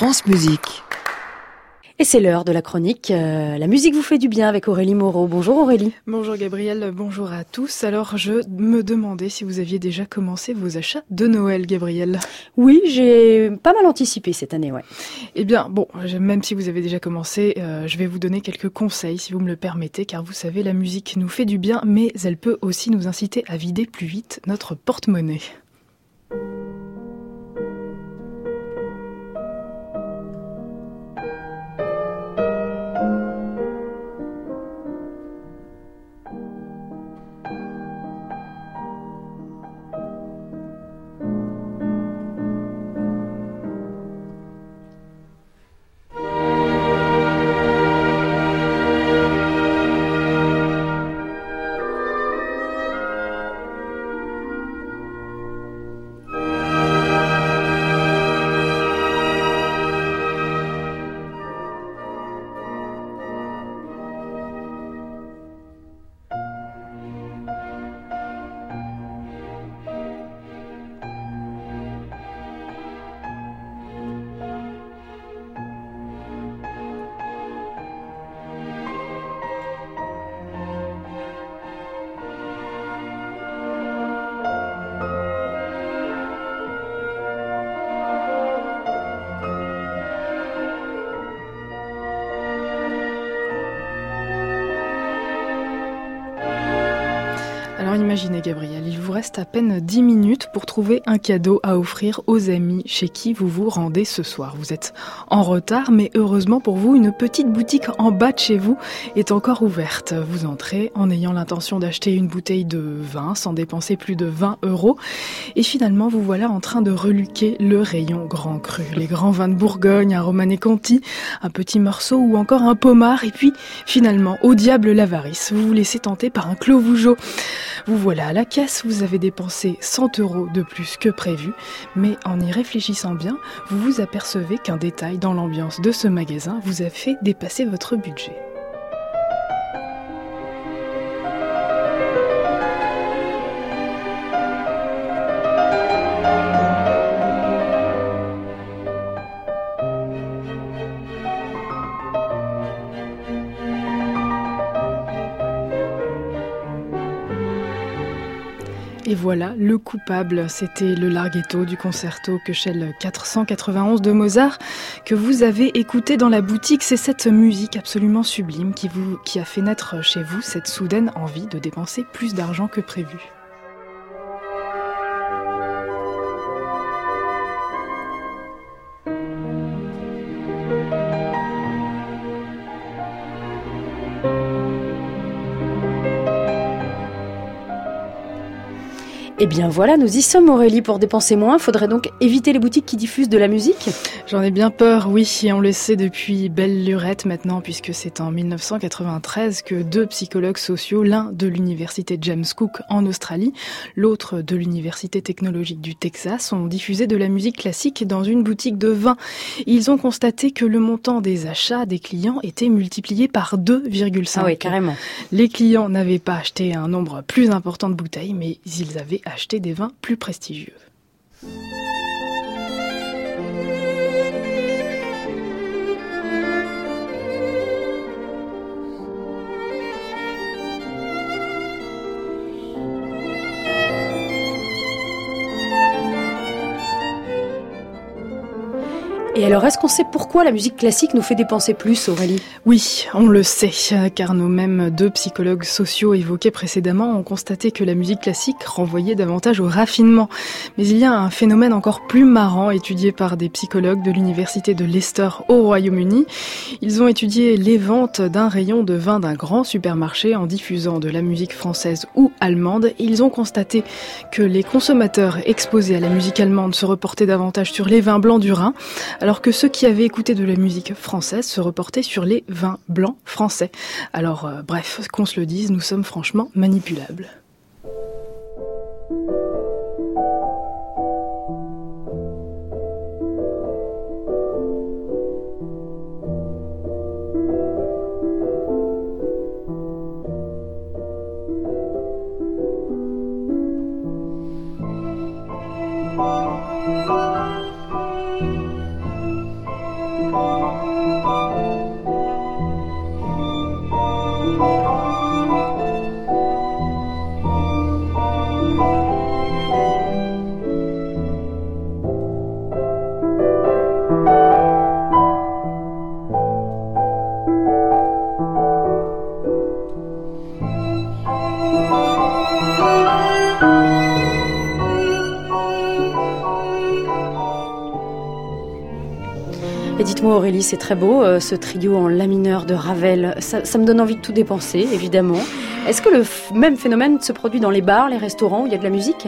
France Musique. Et c'est l'heure de la chronique. Euh, la musique vous fait du bien avec Aurélie Moreau. Bonjour Aurélie. Bonjour Gabriel, bonjour à tous. Alors je me demandais si vous aviez déjà commencé vos achats de Noël, Gabriel. Oui, j'ai pas mal anticipé cette année, ouais. Eh bien, bon, même si vous avez déjà commencé, euh, je vais vous donner quelques conseils si vous me le permettez, car vous savez, la musique nous fait du bien, mais elle peut aussi nous inciter à vider plus vite notre porte-monnaie. Alors imaginez Gabriel, reste à peine 10 minutes pour trouver un cadeau à offrir aux amis chez qui vous vous rendez ce soir. Vous êtes en retard, mais heureusement pour vous, une petite boutique en bas de chez vous est encore ouverte. Vous entrez en ayant l'intention d'acheter une bouteille de vin sans dépenser plus de 20 euros. Et finalement, vous voilà en train de reluquer le rayon grand cru. Les grands vins de Bourgogne, un Romanée Conti, un petit morceau ou encore un pommard. Et puis finalement, au diable l'avarice, vous vous laissez tenter par un clos Vougeot. Vous voilà à la caisse, avez dépensé 100 euros de plus que prévu, mais en y réfléchissant bien, vous vous apercevez qu'un détail dans l'ambiance de ce magasin vous a fait dépasser votre budget. Et voilà, le coupable, c'était le larghetto du concerto Köchel 491 de Mozart que vous avez écouté dans la boutique. C'est cette musique absolument sublime qui, vous, qui a fait naître chez vous cette soudaine envie de dépenser plus d'argent que prévu. Eh bien voilà, nous y sommes Aurélie pour dépenser moins. Faudrait donc éviter les boutiques qui diffusent de la musique J'en ai bien peur, oui, et on le sait depuis belle lurette maintenant, puisque c'est en 1993 que deux psychologues sociaux, l'un de l'université James Cook en Australie, l'autre de l'université technologique du Texas, ont diffusé de la musique classique dans une boutique de vin. Ils ont constaté que le montant des achats des clients était multiplié par 2,5. Ah oui, carrément. Les clients n'avaient pas acheté un nombre plus important de bouteilles, mais ils avaient acheter des vins plus prestigieux. Et alors, est-ce qu'on sait pourquoi la musique classique nous fait dépenser plus, Aurélie? Oui, on le sait, car nos mêmes deux psychologues sociaux évoqués précédemment ont constaté que la musique classique renvoyait davantage au raffinement. Mais il y a un phénomène encore plus marrant étudié par des psychologues de l'université de Leicester au Royaume-Uni. Ils ont étudié les ventes d'un rayon de vin d'un grand supermarché en diffusant de la musique française ou allemande. Ils ont constaté que les consommateurs exposés à la musique allemande se reportaient davantage sur les vins blancs du Rhin que ceux qui avaient écouté de la musique française se reportaient sur les vins blancs français. Alors, euh, bref, qu'on se le dise, nous sommes franchement manipulables. Et dites-moi Aurélie, c'est très beau euh, ce trio en la mineur de Ravel. Ça, me donne envie de tout dépenser, évidemment. Est-ce que le même phénomène se produit dans les bars, les restaurants où il y a de la musique?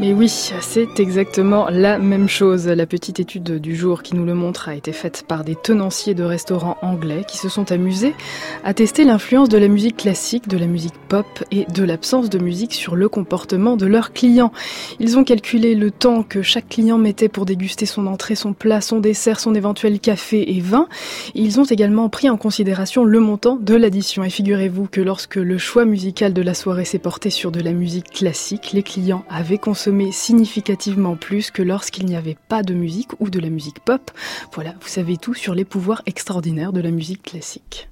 Mais oui, c'est exactement la même chose. La petite étude du jour qui nous le montre a été faite par des tenanciers de restaurants anglais qui se sont amusés à tester l'influence de la musique classique, de la musique pop et de l'absence de musique sur le comportement de leurs clients. Ils ont calculé le temps que chaque client mettait pour déguster son entrée, son plat, son dessert, son éventuel café et vin. Ils ont également pris en considération le montant de l'addition. Et figurez-vous que lorsque le choix musical de la soirée s'est porté sur de la musique classique, les clients avaient consommé significativement plus que lorsqu'il n'y avait pas de musique ou de la musique pop. Voilà, vous savez tout sur les pouvoirs extraordinaires de la musique classique.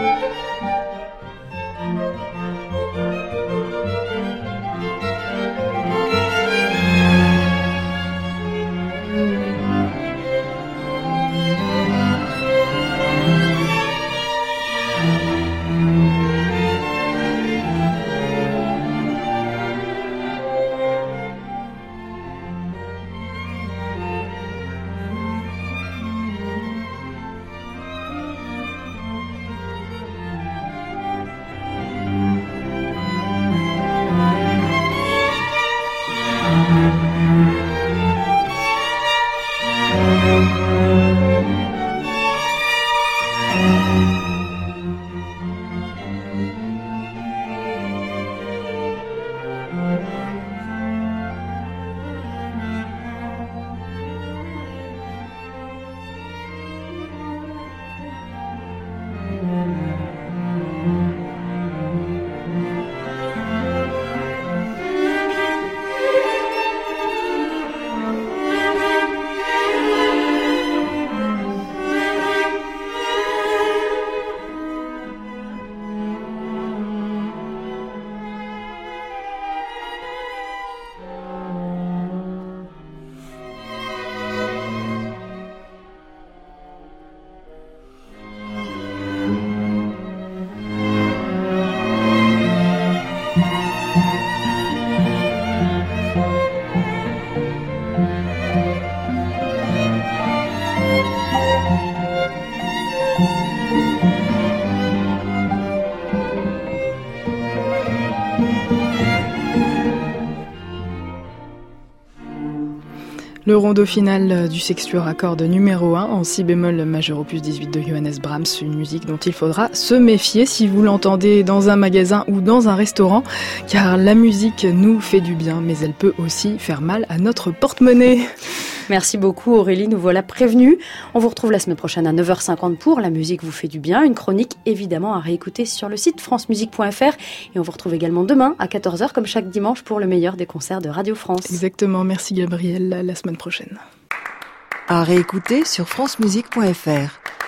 Música Le rondo final euh, du sextuor à cordes numéro 1 en si bémol majeur opus 18 de Johannes Brahms, une musique dont il faudra se méfier si vous l'entendez dans un magasin ou dans un restaurant, car la musique nous fait du bien, mais elle peut aussi faire mal à notre porte-monnaie. Merci beaucoup Aurélie, nous voilà prévenus. On vous retrouve la semaine prochaine à 9h50 pour La musique vous fait du bien, une chronique évidemment à réécouter sur le site francemusique.fr et on vous retrouve également demain à 14h comme chaque dimanche pour le meilleur des concerts de Radio France. Exactement, merci Gabriel, la semaine prochaine. À réécouter sur francemusique.fr.